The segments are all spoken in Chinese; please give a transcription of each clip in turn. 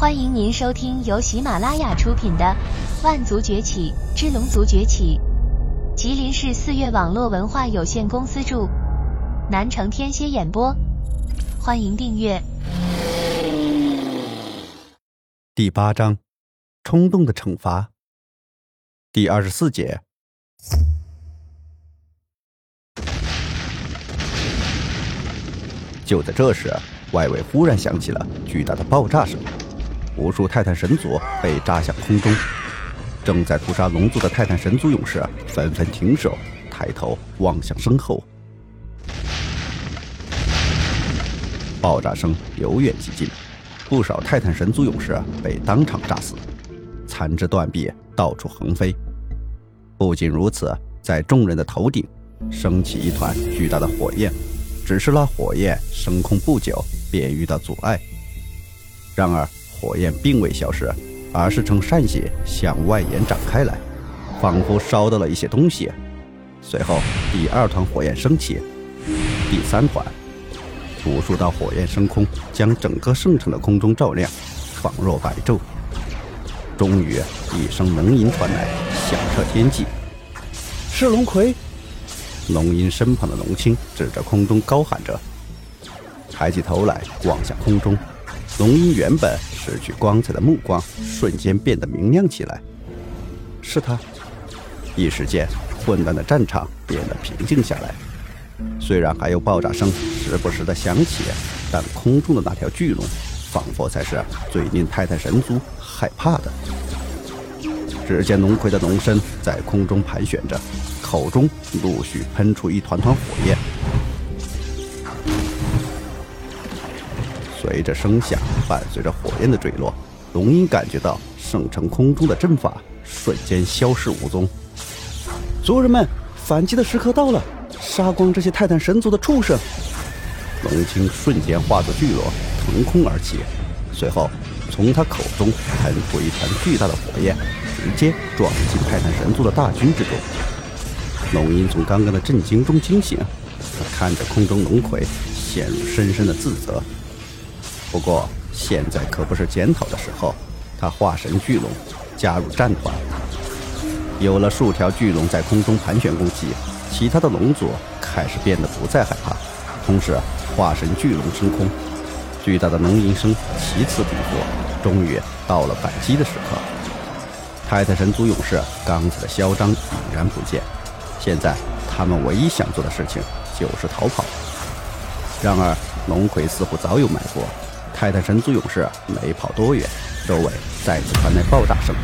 欢迎您收听由喜马拉雅出品的《万族崛起之龙族崛起》，吉林市四月网络文化有限公司著，南城天蝎演播。欢迎订阅。第八章：冲动的惩罚。第二十四节。就在这时，外围忽然响起了巨大的爆炸声。无数泰坦神族被炸向空中，正在屠杀龙族的泰坦神族勇士纷纷停手，抬头望向身后。爆炸声由远及近，不少泰坦神族勇士被当场炸死，残肢断臂到处横飞。不仅如此，在众人的头顶升起一团巨大的火焰，只是那火焰升空不久便遇到阻碍。然而。火焰并未消失，而是呈扇形向外延展开来，仿佛烧到了一些东西。随后，第二团火焰升起，第三团，无数道火焰升空，将整个圣城的空中照亮，仿若白昼。终于，一声龙吟传来，响彻天际。是龙葵！龙吟身旁的龙青指着空中高喊着，抬起头来望向空中。龙吟原本失去光彩的目光瞬间变得明亮起来。是他。一时间，混乱的战场变得平静下来。虽然还有爆炸声时不时的响起，但空中的那条巨龙，仿佛才是最令泰坦神族害怕的。只见龙葵的龙身在空中盘旋着，口中陆续喷出一团团火焰。随着声响，伴随着火焰的坠落，龙吟感觉到圣城空中的阵法瞬间消失无踪。族人们，反击的时刻到了！杀光这些泰坦神族的畜生！龙青瞬间化作巨龙，腾空而起，随后从他口中喷出一团巨大的火焰，直接撞进泰坦神族的大军之中。龙吟从刚刚的震惊中惊醒，他看着空中龙葵，陷入深深的自责。不过现在可不是检讨的时候，他化神巨龙加入战团，有了数条巨龙在空中盘旋攻击，其他的龙族开始变得不再害怕。同时，化神巨龙升空，巨大的龙吟声其此彼伏，终于到了反击的时刻。泰坦神族勇士刚才的嚣张已然不见，现在他们唯一想做的事情就是逃跑。然而，龙葵似乎早有埋伏。泰坦神族勇士没跑多远，周围再次传来爆炸声。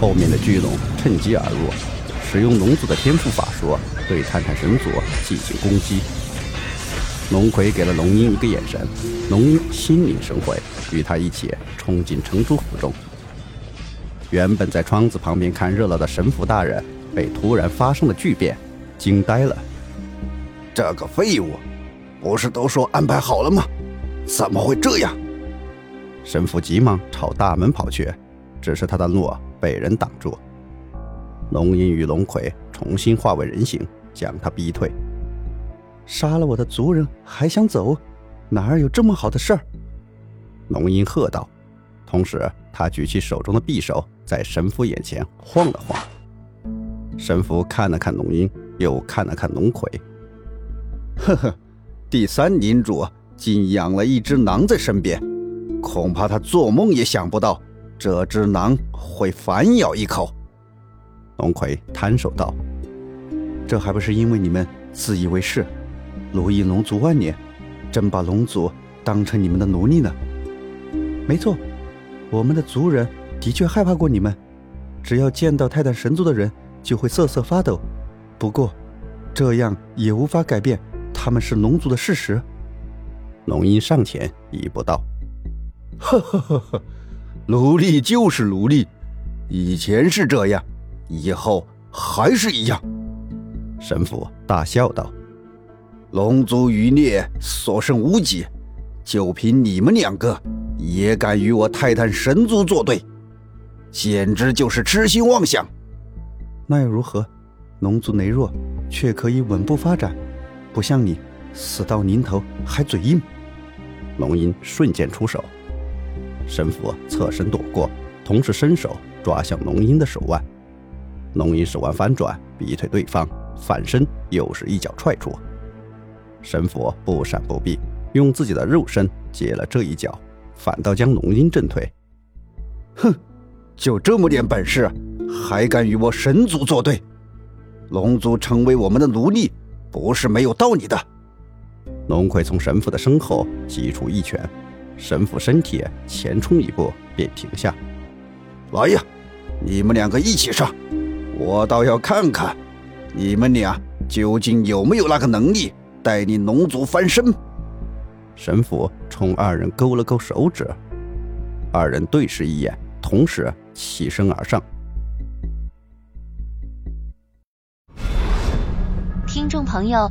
后面的巨龙趁机而入，使用龙族的天赋法术对泰坦神族进行攻击。龙葵给了龙鹰一个眼神，龙鹰心领神会，与他一起冲进城主府中。原本在窗子旁边看热闹的神府大人被突然发生的巨变惊呆了。这个废物，不是都说安排好了吗？怎么会这样？神父急忙朝大门跑去，只是他的路被人挡住。龙吟与龙葵重新化为人形，将他逼退。杀了我的族人还想走？哪儿有这么好的事儿？龙吟喝道，同时他举起手中的匕首，在神父眼前晃了晃。神父看了看龙吟，又看了看龙葵。呵呵，第三领主。竟养了一只狼在身边，恐怕他做梦也想不到这只狼会反咬一口。龙葵摊手道：“这还不是因为你们自以为是，奴役龙族万年，真把龙族当成你们的奴隶呢？没错，我们的族人的确害怕过你们，只要见到泰坦神族的人就会瑟瑟发抖。不过，这样也无法改变他们是龙族的事实。”龙吟上前一步道：“呵呵呵呵，奴隶就是奴隶，以前是这样，以后还是一样。”神父大笑道：“龙族余孽所剩无几，就凭你们两个，也敢与我泰坦神族作对，简直就是痴心妄想。那又如何？龙族羸弱，却可以稳步发展，不像你，死到临头还嘴硬。”龙吟瞬间出手，神父侧身躲过，同时伸手抓向龙英的手腕。龙英手腕翻转，逼退对方，反身又是一脚踹出。神佛不闪不避，用自己的肉身接了这一脚，反倒将龙英震退。哼，就这么点本事，还敢与我神族作对？龙族成为我们的奴隶，不是没有道理的。龙葵从神父的身后击出一拳，神父身体前冲一步便停下。来呀，你们两个一起上，我倒要看看，你们俩究竟有没有那个能力。带领龙族翻身，神父冲二人勾了勾手指，二人对视一眼，同时起身而上。听众朋友，